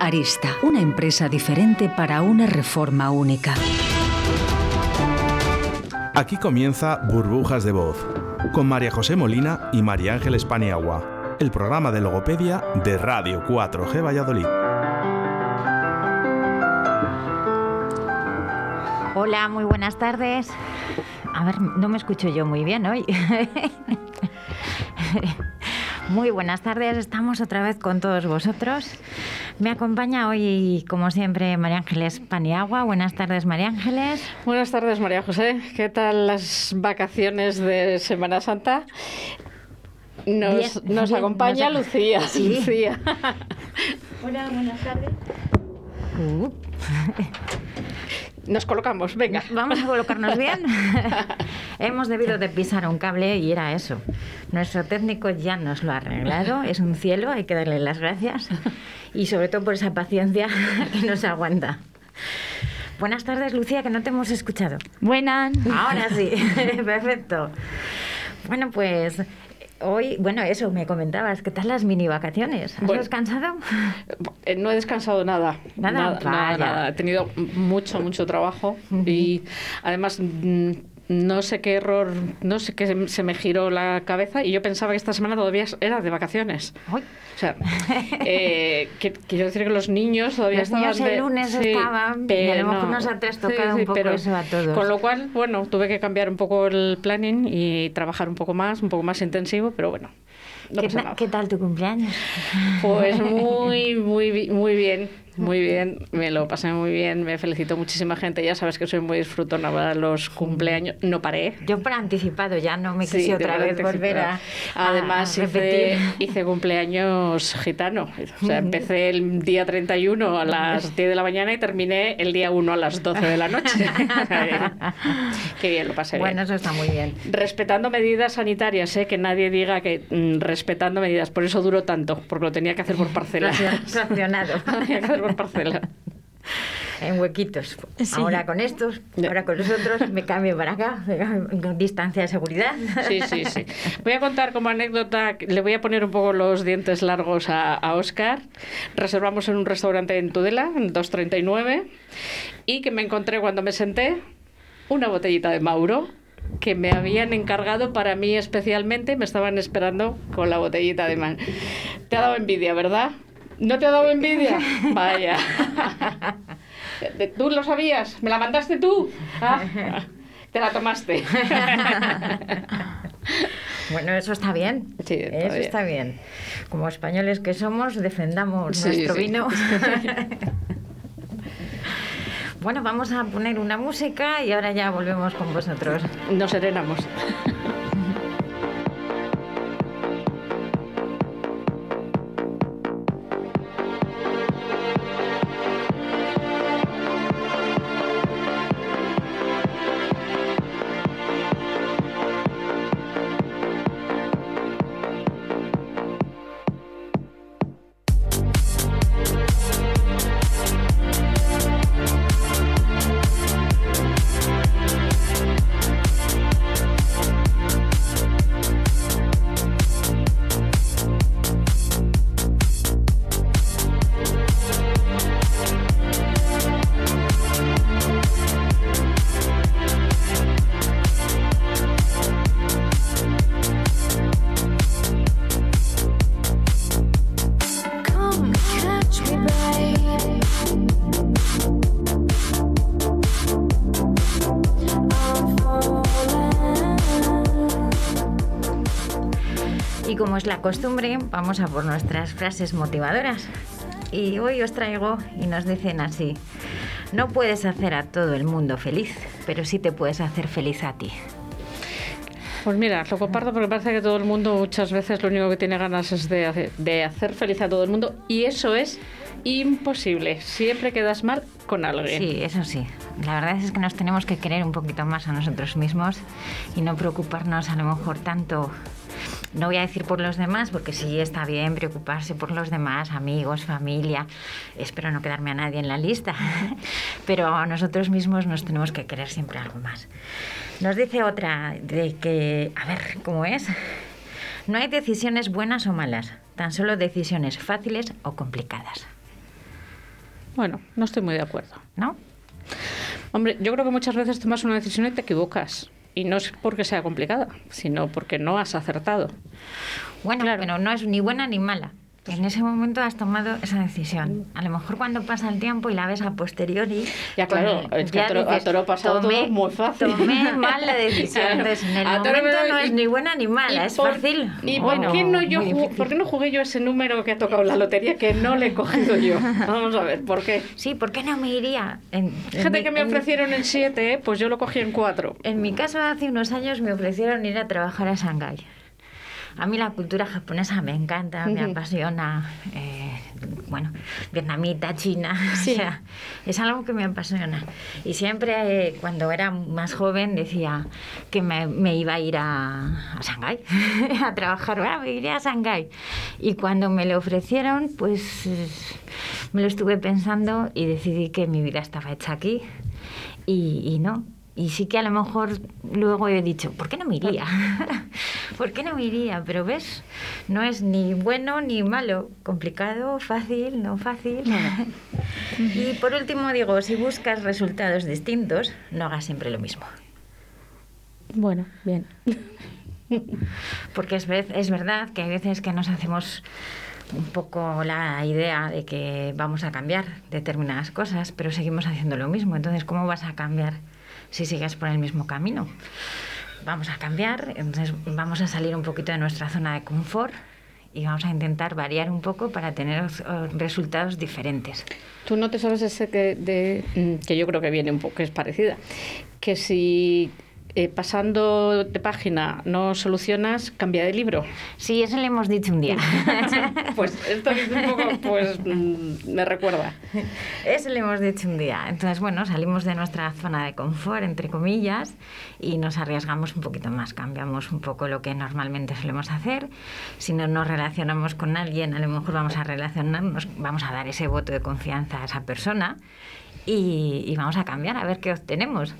Arista, una empresa diferente para una reforma única. Aquí comienza Burbujas de Voz, con María José Molina y María Ángeles Paniagua, el programa de logopedia de Radio 4G Valladolid. Hola, muy buenas tardes. A ver, no me escucho yo muy bien hoy. Muy buenas tardes, estamos otra vez con todos vosotros. Me acompaña hoy, como siempre, María Ángeles Paniagua. Buenas tardes, María Ángeles. Buenas tardes, María José. ¿Qué tal las vacaciones de Semana Santa? Nos, nos acompaña Lucía. Lucía. Hola, buenas tardes. Uh. Nos colocamos, venga. Vamos a colocarnos bien. Hemos debido de pisar un cable y era eso. Nuestro técnico ya nos lo ha arreglado. Es un cielo, hay que darle las gracias. Y sobre todo por esa paciencia que nos aguanta. Buenas tardes, Lucía, que no te hemos escuchado. Buenas. Ahora sí, perfecto. Bueno, pues Hoy, bueno, eso me comentabas, ¿qué tal las mini vacaciones? ¿Has descansado? Eh, no he descansado nada. Nada, nada, nada, He tenido mucho, mucho trabajo y además mm, no sé qué error, no sé qué se me giró la cabeza y yo pensaba que esta semana todavía era de vacaciones. O sea, eh, quiero decir que los niños todavía los estaban... Niños el lunes estaban pero, y a lo mejor nos ha trastocado un poco eso a todos. Con lo cual, bueno, tuve que cambiar un poco el planning y trabajar un poco más, un poco más intensivo, pero bueno, ¿Qué, tal tu cumpleaños? Pues muy, muy, muy bien. Muy bien, me lo pasé muy bien, me felicito muchísima gente. Ya sabes que soy muy disfrutona para los cumpleaños. No paré. Yo por anticipado, ya no me quise otra vez volver a. Además, hice, hice, cumpleaños gitano. O sea, empecé el día 31 a las 10 de la mañana y terminé el día 1 a las 12 de la noche. Qué bien, lo pasé Bueno, eso está muy bien. Respetando medidas sanitarias, ¿eh? que nadie diga que mm, respetando medidas. Por eso duró tanto, porque lo tenía que hacer por parcelas. Fraccionado. parcela. En huequitos. Ahora con estos, ahora con los otros, me cambio para acá, con distancia de seguridad. Sí, sí, sí. Voy a contar como anécdota, le voy a poner un poco los dientes largos a, a Oscar. Reservamos en un restaurante en Tudela, en 239, y que me encontré cuando me senté una botellita de Mauro que me habían encargado para mí especialmente, me estaban esperando con la botellita de man. Te ha dado envidia, ¿verdad? ¿No te ha dado envidia? Vaya. ¿Tú lo sabías? ¿Me la mandaste tú? Ah, te la tomaste. Bueno, eso está bien. Sí, eso está bien. Como españoles que somos, defendamos nuestro vino. bueno, vamos a poner una música y ahora ya volvemos con vosotros. Nos serenamos. Y como es la costumbre, vamos a por nuestras frases motivadoras. Y hoy os traigo y nos dicen así, no puedes hacer a todo el mundo feliz, pero sí te puedes hacer feliz a ti. Pues mira, lo comparto porque parece que todo el mundo muchas veces lo único que tiene ganas es de hacer, de hacer feliz a todo el mundo y eso es imposible. Siempre quedas mal con alguien. Sí, eso sí. La verdad es que nos tenemos que querer un poquito más a nosotros mismos y no preocuparnos a lo mejor tanto no voy a decir por los demás, porque sí está bien preocuparse por los demás, amigos, familia. Espero no quedarme a nadie en la lista. Pero a nosotros mismos nos tenemos que querer siempre algo más. Nos dice otra de que, a ver, ¿cómo es? No hay decisiones buenas o malas, tan solo decisiones fáciles o complicadas. Bueno, no estoy muy de acuerdo. ¿No? Hombre, yo creo que muchas veces tomas una decisión y te equivocas. Y no es porque sea complicada, sino porque no has acertado. Bueno, pero no es ni buena ni mala. En ese momento has tomado esa decisión. A lo mejor cuando pasa el tiempo y la ves a posteriori. Ya, claro, pues, es que a toro, a toro pasado tomé, todo muy fácil. Tomé mal la decisión. Entonces, en el A momento me- no y- es ni buena ni mala, ¿Y es por- fácil. ¿Y Bueno, por, qué no yo jugué, por qué no jugué yo ese número que ha tocado en la lotería que no le he cogido yo? Vamos a ver, ¿por qué? Sí, ¿por qué no me iría? En, en Fíjate mi- que me en ofrecieron el 7, pues yo lo cogí en 4. En mi caso, hace unos años me ofrecieron ir a trabajar a Shanghái. A mí la cultura japonesa me encanta, me apasiona. eh, bueno, vietnamita, china, Sí. o sea, es algo que me apasiona. Y siempre, eh, cuando era más joven, decía que me, me iba a ir a, a Shanghái a trabajar. Bueno, me iré a Shanghái. Y cuando me lo ofrecieron, pues me lo estuve pensando y decidí que mi vida estaba hecha aquí. Y, y no. Y sí que a lo mejor luego he dicho, ¿por qué no me iría? ¿Por qué no me iría? Pero ves, no es ni bueno ni malo, complicado, fácil, no fácil. y por último digo, si buscas resultados distintos, no hagas siempre lo mismo. Bueno, bien. Porque es, es verdad que hay veces que nos hacemos un poco la idea de que vamos a cambiar determinadas cosas, pero seguimos haciendo lo mismo. Entonces, ¿cómo vas a cambiar si sigues por el mismo camino? Vamos a cambiar, entonces vamos a salir un poquito de nuestra zona de confort y vamos a intentar variar un poco para tener eh, resultados diferentes. Tú no te sabes ese que, de, mm, que yo creo que viene un poco, que es parecida. Que si eh, pasando de página no solucionas, cambia de libro. Sí, eso le hemos dicho un día. Pues esto es un poco, pues mm, me recuerda. Eso le hemos dicho un día. Entonces, bueno, salimos de nuestra zona de confort, entre comillas, y nos arriesgamos un poquito más. Cambiamos un poco lo que normalmente solemos hacer. Si no nos relacionamos con alguien, a lo mejor vamos a relacionarnos, vamos a dar ese voto de confianza a esa persona y, y vamos a cambiar a ver qué obtenemos.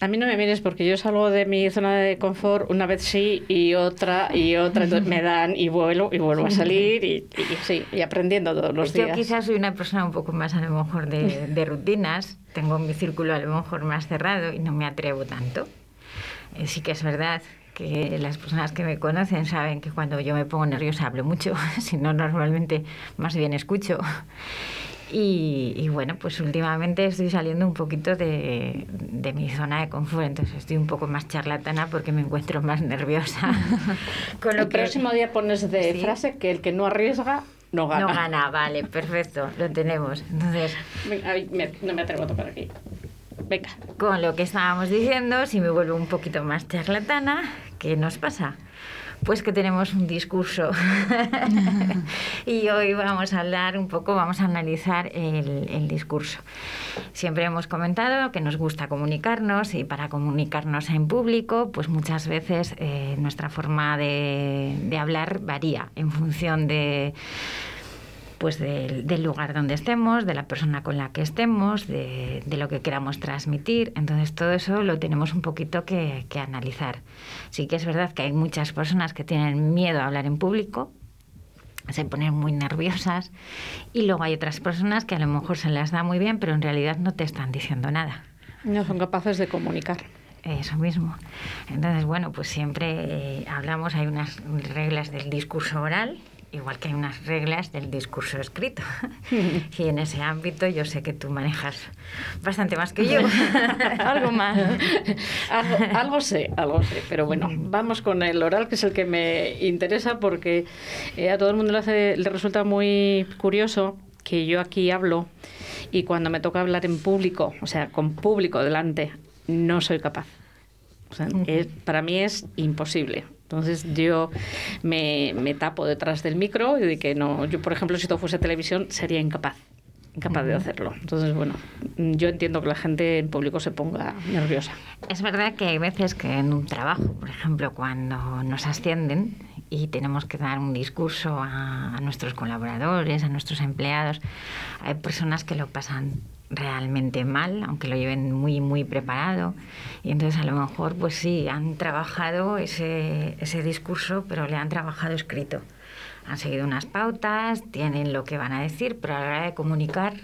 A mí no me mires porque yo salgo de mi zona de confort una vez sí y otra y otra, entonces me dan y vuelo y vuelvo a salir y, y sí, y aprendiendo todos los Yo días. quizás soy una persona un poco más a lo mejor de, de rutinas, tengo mi círculo a lo mejor más cerrado y no me atrevo tanto. Eh, sí que es verdad que las personas que me conocen saben que cuando yo me pongo nerviosa hablo mucho, si no normalmente más bien escucho. Y, y bueno, pues últimamente estoy saliendo un poquito de, de mi zona de confort, entonces estoy un poco más charlatana porque me encuentro más nerviosa. Con El próximo día pones de Sí. frase que el que no arriesga no gana. No gana, vale, perfecto, lo tenemos. Entonces, Venga, ay, me- no me atrevo a tocar aquí. Venga. con lo que estábamos diciendo, si me vuelvo un poquito más charlatana, ¿qué nos pasa? Pues que tenemos un discurso. y hoy vamos a hablar un poco, vamos a analizar el, el discurso. Siempre hemos comentado que nos gusta comunicarnos y para comunicarnos en público, pues muchas veces eh, nuestra forma de, de hablar varía en función de pues del, del lugar donde estemos, de la persona con la que estemos, de, de lo que queramos transmitir. Entonces todo eso lo tenemos un poquito que, que analizar. Sí que es verdad que hay muchas personas que tienen miedo a hablar en público, se ponen muy nerviosas y luego hay otras personas que a lo mejor se les da muy bien, pero en realidad no te están diciendo nada. No son capaces de comunicar. Eso mismo. Entonces, bueno, pues siempre eh, hablamos, hay unas reglas del discurso oral igual que hay unas reglas del discurso escrito. y en ese ámbito yo sé que tú manejas bastante más que yo. algo más. algo, sé, algo sé. Pero bueno, vamos con el oral, que es el que me interesa porque eh, a todo el mundo le, le resulta muy curioso que yo aquí hablo y cuando me toca hablar en público, o sea, con público delante, no soy capaz. O sea, para mí es imposible. Entonces yo me, me, tapo detrás del micro y de que no, yo por ejemplo si todo fuese televisión sería incapaz, incapaz de hacerlo. Entonces bueno, yo entiendo que la gente en público se ponga nerviosa. Es verdad que hay veces que en un trabajo, por ejemplo, cuando nos ascienden y tenemos que dar un discurso a, a nuestros colaboradores, a nuestros empleados, hay personas que lo pasan realmente mal, aunque lo lleven muy, muy preparado. Y entonces a lo mejor, pues sí, han trabajado ese, ese discurso, pero le han trabajado escrito. Han seguido unas pautas, tienen lo que van a decir, pero a la hora de comunicar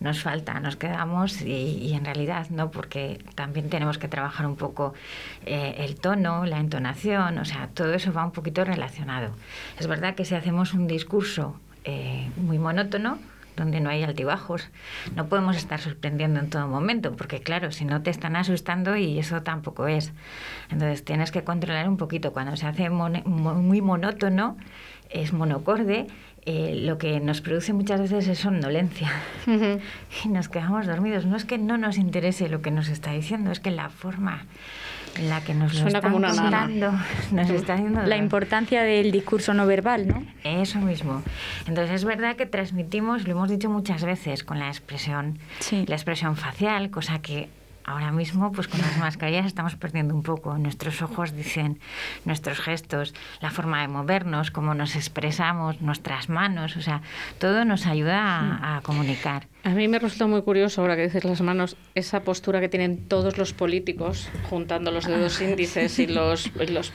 nos falta, nos quedamos y, en realidad no, porque también tenemos que trabajar un poco eh, el tono, la entonación, o sea, todo eso va un poquito relacionado. Es verdad que si hacemos un discurso eh, muy monótono, donde no hay altibajos. No podemos estar sorprendiendo en todo momento, porque claro, si no te están asustando y eso tampoco es. Entonces tienes que controlar un poquito. Cuando se hace muy monótono, es monocorde, eh, lo que nos produce muchas veces es somnolencia. Y nos quedamos dormidos. No es que no nos interese lo que nos está diciendo, es que la forma la que nos Suena lo están como una contando, nos está haciendo La importancia del discurso no verbal, ¿no? Eso mismo. Entonces es verdad que transmitimos, lo hemos dicho muchas veces, con la expresión, Sí. la expresión facial, cosa que ahora mismo, pues con las mascarillas estamos perdiendo un poco. Nuestros ojos dicen nuestros gestos, la forma de movernos, cómo nos expresamos, nuestras manos, o sea, todo nos ayuda a, a comunicar. A mí me resulta muy curioso, ahora que dices las manos, esa postura que tienen todos los políticos, juntando los dedos índices y los, y los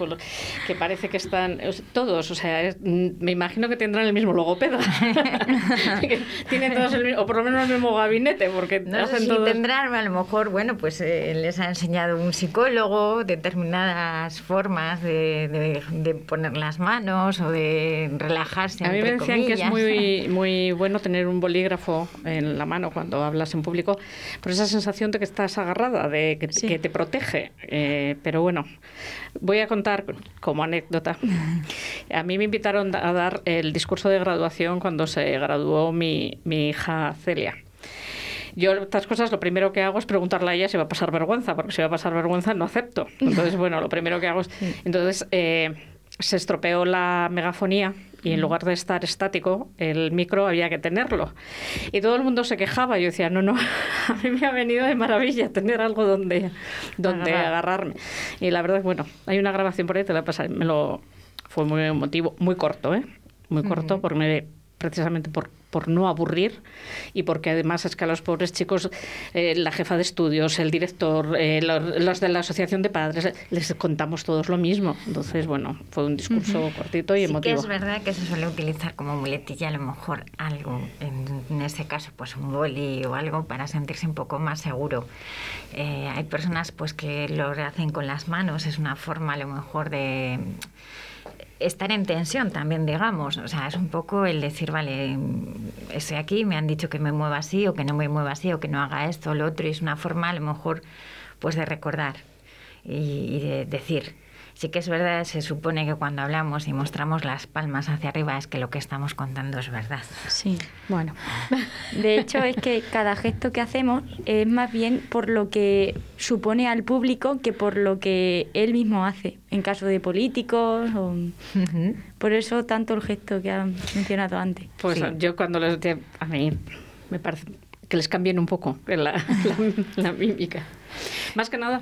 que parece que están todos, o sea, es- mm, me imagino que tendrán el mismo logopeda. Tienen todos el mismo, o por lo menos el mismo gabinete, porque No sé hacen si todos... tendrán, a lo mejor, bueno, pues eh, les ha enseñado un psicólogo determinadas formas de, de- de poner las manos o de relajarse. A mí me decían que es muy, muy bueno tener un bolígrafo en la mano cuando hablas en público, por esa sensación de que estás agarrada, de que, Sí. que te protege. Eh, pero bueno, voy a contar como anécdota. A mí me invitaron a dar el discurso de graduación cuando se graduó mi, mi hija Celia. Yo estas cosas lo primero que hago es preguntarle a ella si va a pasar vergüenza, porque si va a pasar vergüenza no acepto. Entonces, bueno, lo primero que hago es... Entonces, eh, se estropeó la megafonía y en lugar de estar estático, el micro había que tenerlo. Y todo el mundo se quejaba. Yo decía, no, no, a mí me ha venido de maravilla tener algo donde, donde Agarrar. agarrarme. Y la verdad, bueno, hay una grabación por ahí, te la pasaré. Me lo, fue muy emotivo, muy corto, ¿eh? Muy corto, porque me, precisamente por, por no aburrir y porque además es que a los pobres chicos, eh, la jefa de estudios, el director, eh, los, los de la asociación de padres, les contamos todos lo mismo. Entonces, bueno, fue un discurso cortito y Sí que emotivo. es verdad que se suele utilizar como muletilla a lo mejor algo, en, en ese caso pues un boli o algo para sentirse un poco más seguro. Eh, hay personas pues que lo hacen con las manos, es una forma a lo mejor de estar en tensión también, digamos. O sea, es un poco el decir, vale, estoy aquí, me han dicho que me mueva así o que no me mueva así o que no haga esto o lo otro y es una forma a lo mejor pues de recordar y, y de decir. Sí que es verdad, se supone que cuando hablamos y mostramos las palmas hacia arriba es que lo que estamos contando es verdad. Sí. Bueno, De hecho, es que cada gesto que hacemos es más bien por lo que supone al público que por lo que él mismo hace, en caso de políticos. O... Por eso tanto el gesto que han mencionado antes. pues Sí. yo cuando les decía, a mí me parece que les cambien un poco la, la- la mímica. Más que nada,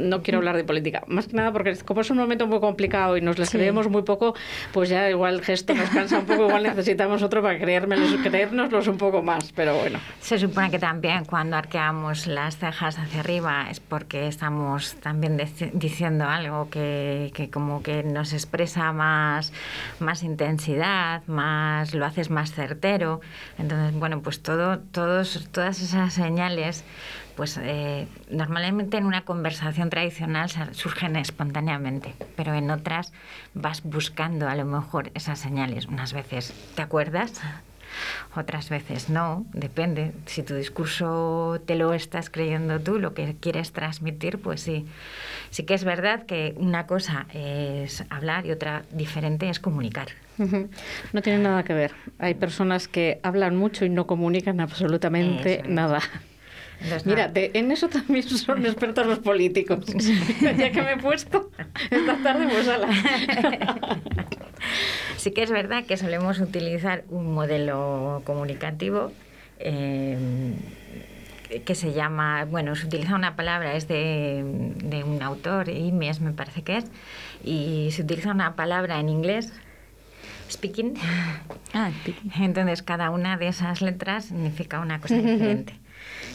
no quiero hablar de política, más que nada porque como es un momento muy complicado y nos les Sí. creemos muy poco, pues ya igual el gesto nos cansa un poco, igual necesitamos otro para creérnoslos un poco más, pero bueno. Se supone que también cuando arqueamos las cejas hacia arriba es porque estamos también diciendo algo que, que como que nos expresa más, más intensidad, más lo haces más certero. Entonces, bueno, pues todo, todos, todas esas señales pues eh, normalmente en una conversación tradicional surgen espontáneamente, pero en otras vas buscando a lo mejor esas señales. Unas veces te acuerdas, otras veces no, depende. Si tu discurso te lo estás creyendo tú, lo que quieres transmitir, pues sí. Sí que es verdad que una cosa es hablar y otra diferente es comunicar. No tiene nada que ver. Hay personas que hablan mucho y no comunican absolutamente nada. Mira, en eso también son expertos los políticos. ya que me he puesto esta tarde, pues ala. sí que es verdad que solemos utilizar un modelo comunicativo eh, que se llama, bueno, se utiliza una palabra, es de, un autor, Imes me parece que es, y se utiliza una palabra en inglés, speaking. Ah, speaking. Entonces, cada una de esas letras significa una cosa diferente.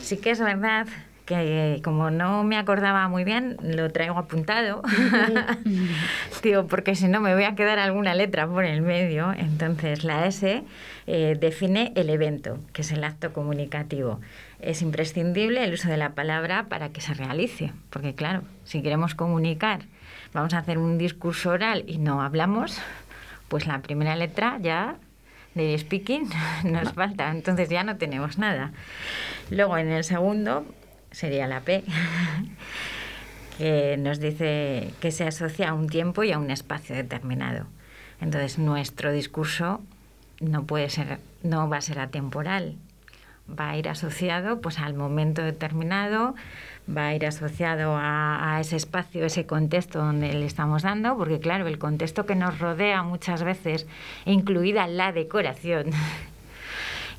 Sí que es verdad que como no me acordaba muy bien, lo traigo apuntado. Digo, porque si no me voy a quedar alguna letra por el medio. Entonces, la S eh, define el evento, que es el acto comunicativo. Es imprescindible el uso de la palabra para que se realice, porque claro, si queremos comunicar, vamos a hacer un discurso oral y no hablamos, pues la primera letra ya de speaking nos falta, entonces ya no tenemos nada. Luego en el segundo sería la P, que nos dice que se asocia a un tiempo y a un espacio determinado. Entonces nuestro discurso no puede ser, no va a ser atemporal, va a ir asociado pues al momento determinado, va a ir asociado a, ese espacio, ese contexto donde le estamos dando, porque claro, el contexto que nos rodea muchas veces, incluida la decoración,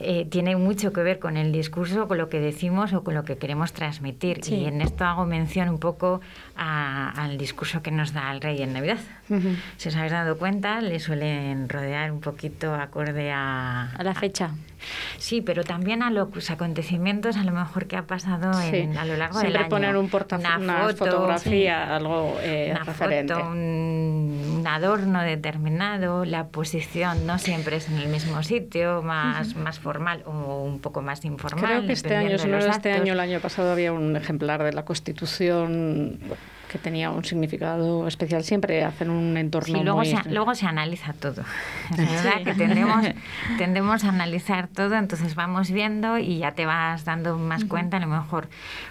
eh, tiene mucho que ver con el discurso, con lo que decimos o con lo que queremos transmitir. Y en esto hago mención un poco al discurso que nos da el rey en Navidad. Si os habéis dado cuenta, le suelen rodear un poquito acorde a... A la fecha. sí, pero también a los acontecimientos a lo mejor que ha pasado a lo largo del año. poner un una, una fotografía, algo eh, una Foto, un, adorno determinado, la posición no siempre es en el mismo sitio, más, más formal o un poco más informal. Creo que este año, si no este año, el año pasado había un ejemplar de la Constitución que tenía un significado especial. Siempre hacen un entorno. Sí, luego, muy... se, luego se analiza todo. Es verdad que tendemos, tendemos a analizar todo, entonces vamos viendo y ya te vas dando más cuenta, a lo mejor,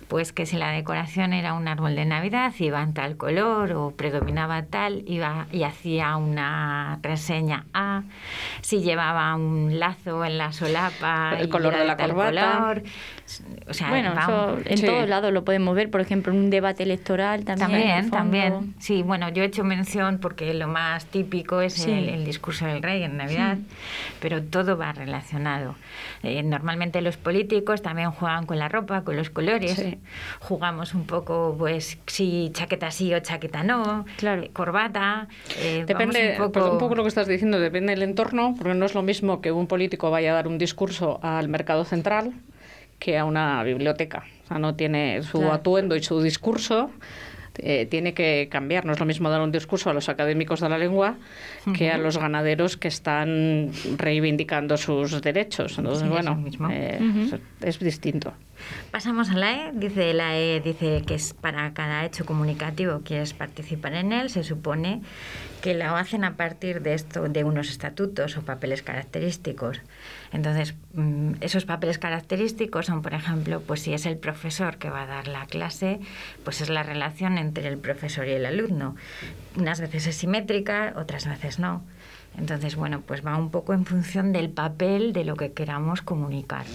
pues que si la decoración era un árbol de Navidad, iba en tal color o predominaba tal, iba y hacía una reseña A, si llevaba un lazo en la solapa, el color de la corbata. O sea, bueno, en todos lados lo podemos ver, por ejemplo, en un debate electoral también también, también. Sí, bueno, yo he hecho mención porque lo más típico es el, discurso del rey en Navidad, pero todo va relacionado. Eh, normalmente los políticos también juegan con la ropa, con los colores. Jugamos un poco, pues, si chaqueta sí o chaqueta no, claro. Eh, corbata. Eh, depende, un poco... un poco lo que estás diciendo, depende del entorno, porque no es lo mismo que un político vaya a dar un discurso al mercado central que a una biblioteca. O sea, no tiene su atuendo y su discurso eh, tiene que cambiar. No es lo mismo dar un discurso a los académicos de la lengua que a los ganaderos que están reivindicando sus derechos. Entonces, bueno, eh, es, distinto. Pasamos a la E. Dice la E dice que es para cada hecho comunicativo quieres participar en él, se supone que lo hacen a partir de esto, de unos estatutos o papeles característicos. Entonces, mm, esos papeles característicos son, por ejemplo, pues si es el profesor que va a dar la clase, pues es la relación entre el profesor y el alumno. Unas veces es simétrica, otras veces no. Entonces, bueno, pues va un poco en función del papel de lo que queramos comunicar.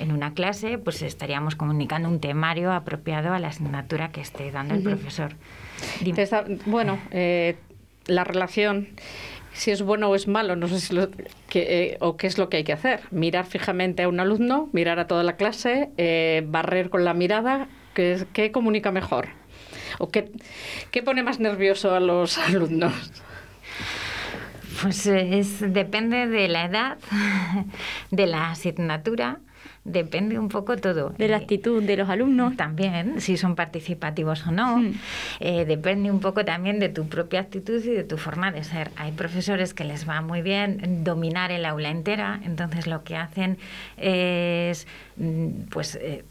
En una clase, pues estaríamos comunicando un temario apropiado a la asignatura que esté dando el profesor. bueno, eh, la relación si es bueno o es malo, no sé si lo, que, eh, o qué es lo que hay que hacer. Mirar fijamente a un alumno, mirar a toda la clase, eh, barrer con la mirada, ¿qué, comunica mejor? ¿O qué, qué, pone más nervioso a los alumnos? Pues es, depende de la edad, de la asignatura depende un poco todo. De la eh, actitud de los alumnos. También, si son participativos o no. Eh, depende un poco también de tu propia actitud y de tu forma de ser. Hay profesores que les va muy bien dominar el aula entera, entonces lo que hacen es, mm, pues... Eh,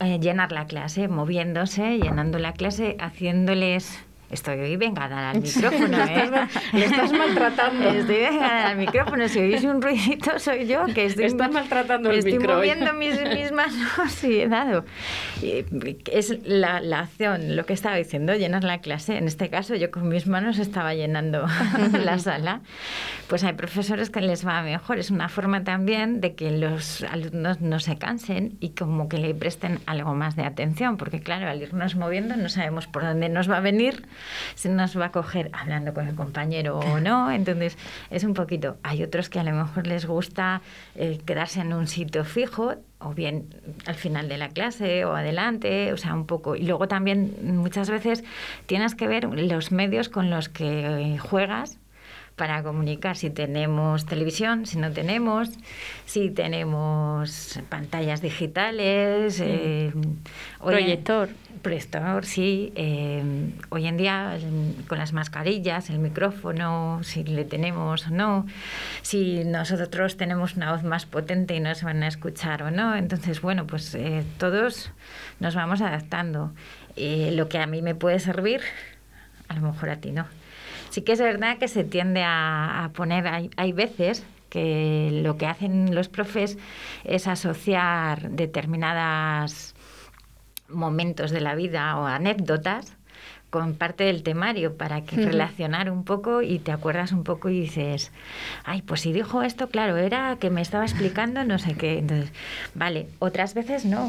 eh, llenar la clase, moviéndose, llenando la clase, haciéndoles Estoy hoy vengada al micrófono, ¿eh? Le estás maltratando. Estoy vengada al micrófono. Si oís un ruidito, soy yo que estoy, Estás maltratando el estoy micro moviendo mis, mis manos y he dado. Es la, la acción, lo que estaba diciendo, llenar la clase. En este caso, yo con mis manos estaba llenando la sala. Pues hay profesores que les va mejor. Es una forma también de que los alumnos no se cansen y como que le presten algo más de atención. Porque claro, al irnos moviendo no sabemos por dónde nos va a venir si nos va a coger hablando con el compañero o no. Entonces, es un poquito. Hay otros que a lo mejor les gusta eh, quedarse en un sitio fijo o bien al final de la clase o adelante, o sea, un poco. Y luego también muchas veces tienes que ver los medios con los que juegas para comunicar si tenemos televisión, si no tenemos, si tenemos pantallas digitales, eh, en- Proyector, sí. eh, hoy en día con las mascarillas, el micrófono, si le tenemos o no, si nosotros tenemos una voz más potente y nos van a escuchar o no. Entonces, bueno, pues eh, todos nos vamos adaptando. Lo que a mí me puede servir, a lo mejor a ti no. Sí que es verdad que se tiende a, a poner, hay, hay veces que lo que hacen los profes es asociar determinadas momentos de la vida o anécdotas con parte del temario para que relacionar un poco y te acuerdas un poco y dices, ay, pues si dijo esto, claro, era que me estaba explicando no sé qué. Entonces, vale, otras veces no.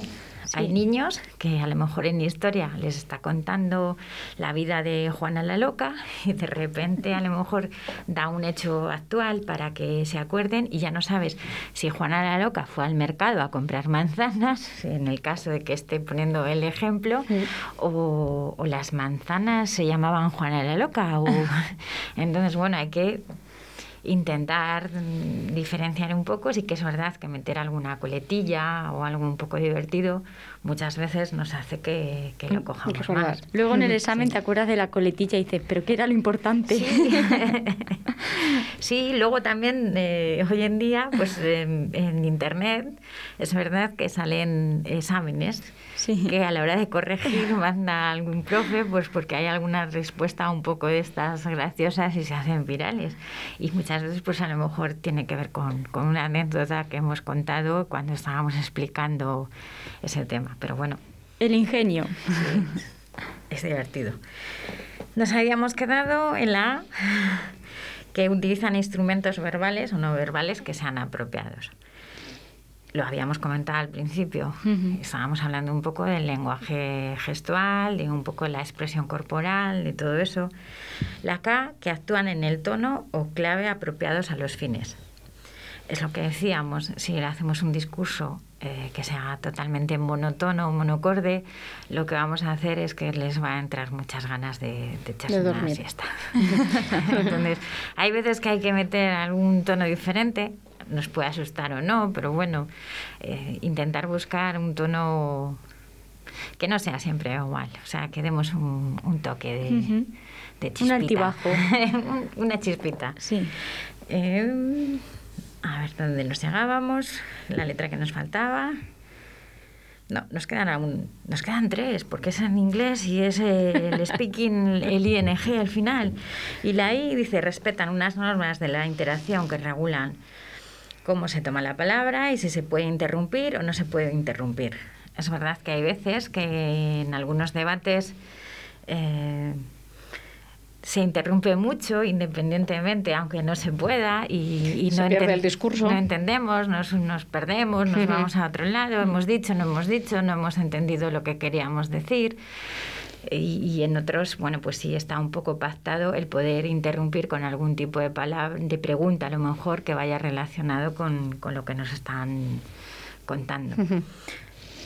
Hay niños que a lo mejor en historia les está contando la vida de Juana la Loca y de repente a lo mejor da un hecho actual para que se acuerden y ya no sabes si Juana la Loca fue al mercado a comprar manzanas, en el caso de que esté poniendo el ejemplo, o, o las manzanas se llamaban Juana la Loca. O... Entonces, bueno, hay que intentar mm, diferenciar un poco, sí que es verdad que meter alguna coletilla o algo un poco divertido muchas veces nos hace que, que lo cojamos recordar. más. Luego en el examen te acuerdas de la coletilla y dices, ¿pero qué era lo importante? Sí, luego también eh, hoy en día, pues en, en internet es verdad que salen exámenes Sí. que a la hora de corregir manda algún profe, pues porque hay alguna respuesta un poco de estas graciosas y se hacen virales. Y muchas veces, pues a lo mejor tiene que ver con, con una anécdota que hemos contado cuando estábamos explicando ese tema. Pero bueno, El ingenio. es divertido. Nos habíamos quedado en la A, que utilizan instrumentos verbales o no verbales que sean apropiados. Lo habíamos comentado al principio. Ujú. Estábamos hablando un poco del lenguaje gestual, de un poco la expresión corporal, de todo eso. La K, que actúan en el tono o clave apropiados a los fines. Es lo que decíamos, si le hacemos un discurso eh, que sea totalmente monótono o monocorde, lo que vamos a hacer es que les va a entrar muchas ganas de, de echarse De una siesta. Entonces, hay veces que hay que meter algún tono diferente, nos puede asustar o no, pero bueno, eh, intentar buscar un tono que no sea siempre igual, o sea, que demos un, un toque de, de Un chispita. altibajo. Un- Una chispita. Sí. Eh, a ver dónde nos llegábamos, la letra que nos faltaba. No, nos quedan aún, nos quedan tres, porque es en inglés y es el speaking, el ING al final. Y la I dice, respetan unas normas de la interacción que regulan cómo se toma la palabra y si se puede interrumpir o no se puede interrumpir. Es verdad que hay veces que en algunos debates eh, se interrumpe mucho independientemente, aunque no se pueda, y, y Se no, pierde enten- el discurso. no entendemos, nos, nos perdemos, nos vamos a otro lado, hemos dicho, no hemos dicho, no hemos entendido lo que queríamos decir. Y, y en otros, bueno, pues sí está un poco pactado el poder interrumpir con algún tipo de palabra, de pregunta a lo mejor que vaya relacionado con, con lo que nos están contando.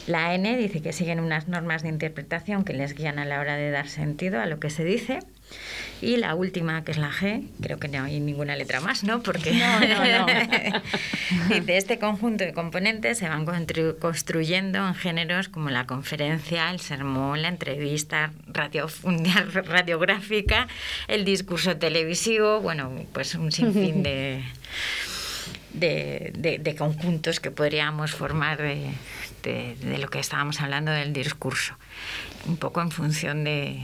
La N dice que siguen unas normas de interpretación que les guían a la hora de dar sentido a lo que se dice. Y la última, que es la G, creo que no hay ninguna letra más, ¿no? Porque No, no, no. dice, este conjunto de componentes se van constru- construyendo en géneros como la conferencia, el sermón, la entrevista radio- radiográfica, el discurso televisivo, bueno, pues un sinfín de, de, de- de conjuntos que podríamos formar de, de- de lo que estábamos hablando del discurso. Un poco en función de,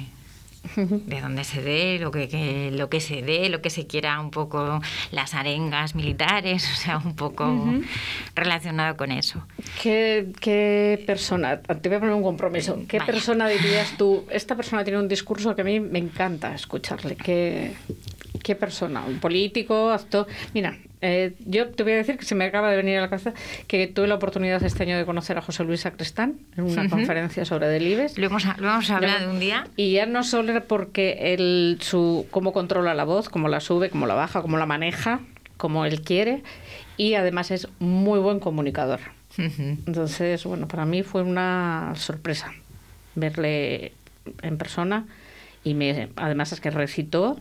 de dónde se dé, lo que, que- lo que se dé, lo que se quiera, un poco las arengas militares, o sea, un poco relacionado con eso. ¿Qué, qué persona, te voy a poner un compromiso, qué Vaya. persona dirías tú, esta persona tiene un discurso que a mí me encanta escucharle? ¿Qué, qué persona? ¿Un político, actor? Mira, eh, yo te voy a decir que se me acaba de venir a la cabeza que tuve la oportunidad este año de conocer a José Luis Sacristán en una conferencia sobre Delibes. Lo hemos, lo hemos hablado un día. Y ya no solo era porque él, su, cómo controla la voz, cómo la sube, cómo la baja, cómo la maneja, como él quiere, y además es muy buen comunicador. Entonces, bueno, para mí fue una sorpresa verle en persona y me, además es que recitó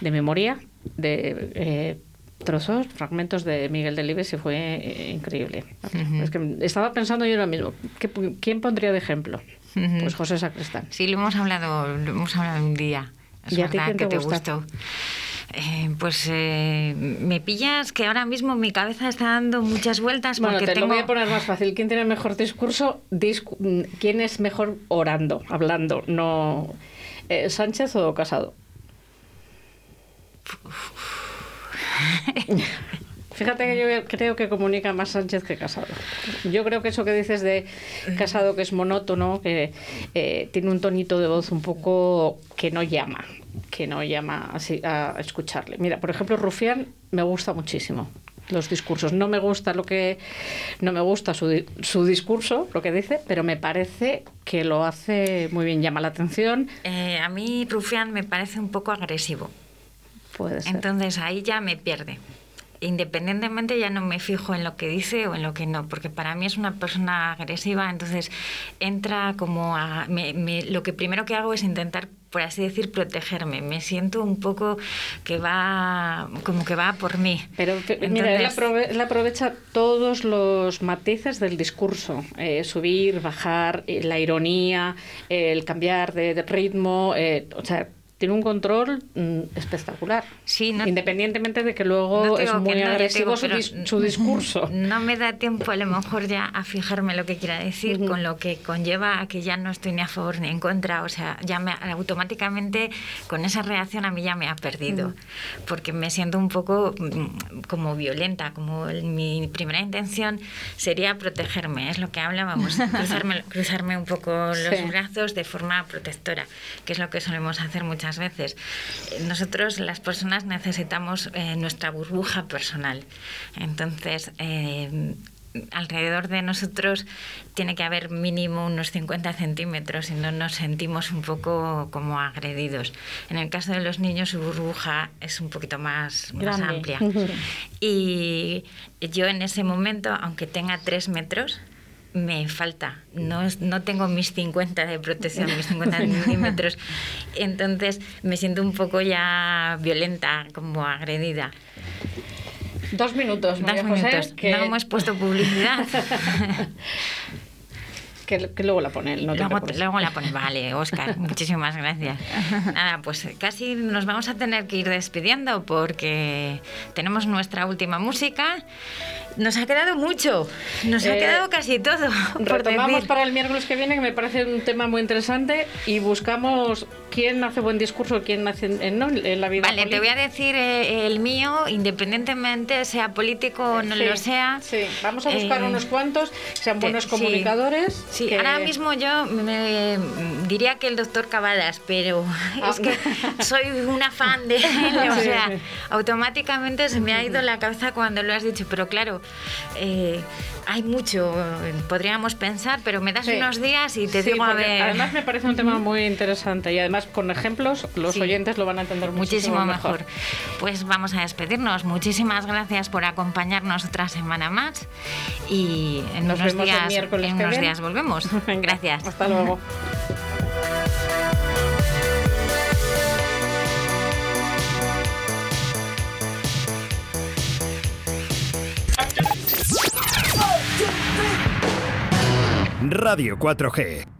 de memoria de eh, trozos, fragmentos de Miguel Delibes y fue eh, increíble. Es que estaba pensando yo ahora mismo, ¿qué- ¿quién pondría de ejemplo? Pues José Sacristán. Sí, lo hemos hablado, lo hemos hablado un día. Es ¿Y a ti verdad que te te gustó. Eh, pues eh, me pillas que ahora mismo mi cabeza está dando muchas vueltas Bueno, porque te tengo... lo voy a poner más fácil. ¿Quién tiene mejor discurso? Discu- ¿Quién es mejor orando, hablando? No eh, ¿Sánchez o Casado? Fíjate que yo creo que comunica más Sánchez que Casado. Yo creo que eso que dices de Casado, que es monótono, que eh, tiene un tonito de voz un poco que no llama, que no llama así a escucharle. Mira, por ejemplo, Rufián me gusta muchísimo los discursos. No me gusta lo que no me gusta su, su discurso, lo que dice, pero me parece que lo hace muy bien, llama la atención. Eh, a mí Rufián me parece un poco agresivo. Puede ser. Entonces ahí ya me pierde. Independientemente ya no me fijo en lo que dice o en lo que no, porque para mí es una persona agresiva, entonces entra como a... me- me- lo que primero que hago es intentar, por así decir, protegerme. Me siento un poco que va, como que va por mí. Pero pe- mira, él, Entonces- aprove- él aprovecha todos los matices del discurso, eh, subir, bajar, eh, la ironía, eh, el cambiar de, de ritmo, eh, o sea, tiene un control mm, espectacular. Sí, no- Independientemente de que luego No es muy no, agresivo digo, su, su discurso. No me da tiempo a lo mejor ya a fijarme lo que quiera decir, Ujú. con lo que conlleva a que ya no estoy ni a favor ni en contra. O sea, ya me, automáticamente con esa reacción a mí ya me ha perdido, porque me siento un poco mm, como violenta, como mi primera intención sería protegerme, es lo que hablábamos, cruzarme, cruzarme un poco los Sí. brazos de forma protectora, que es lo que solemos hacer muchas veces. Eh, Nosotros, las personas, necesitamos eh, nuestra burbuja personal. Entonces, eh, alrededor de nosotros tiene que haber mínimo unos 50 centímetros, si no nos sentimos un poco como agredidos. En el caso de los niños, su burbuja es un poquito más, más amplia. Y yo en ese momento, aunque tenga tres metros, me falta. No, no tengo mis 50 de protección, mis 50 centímetros. Entonces me siento un poco ya violenta, como agredida. Dos minutos, Dos José, minutos. que, No hemos puesto publicidad. que, que luego la pone él, no te luego, luego la pone. Vale, Oscar, muchísimas gracias. Nada, pues casi nos vamos a tener que ir despidiendo porque tenemos nuestra última música. Nos ha quedado mucho, nos ha Eh, quedado casi todo. Retomamos decir. para el miércoles que viene, que me parece un tema muy interesante, y buscamos quién hace buen discurso, quién hace en, no, en la vida Vale, te voy a política. decir eh, el mío, independientemente sea político o no Sí, lo sea. Sí, vamos a buscar Eh, unos cuantos sean buenos comunicadores. Sí, que- ahora mismo yo me diría que el doctor Cavadas, pero Ah. es que soy una fan de él, o Sí, sea, sí. automáticamente se me ha ido la cabeza cuando lo has dicho, pero claro, eh, hay mucho, podríamos pensar, pero me das Sí. unos días y te Sí, digo a ver. Además me parece un tema muy interesante y además con ejemplos los Sí. oyentes lo van a entender muchísimo, Muchísimo mejor. Pues vamos a despedirnos. Muchísimas gracias por acompañarnos otra semana más y en Nos unos vemos el días, miércoles en unos días volvemos. Gracias. Hasta luego. Radio 4G.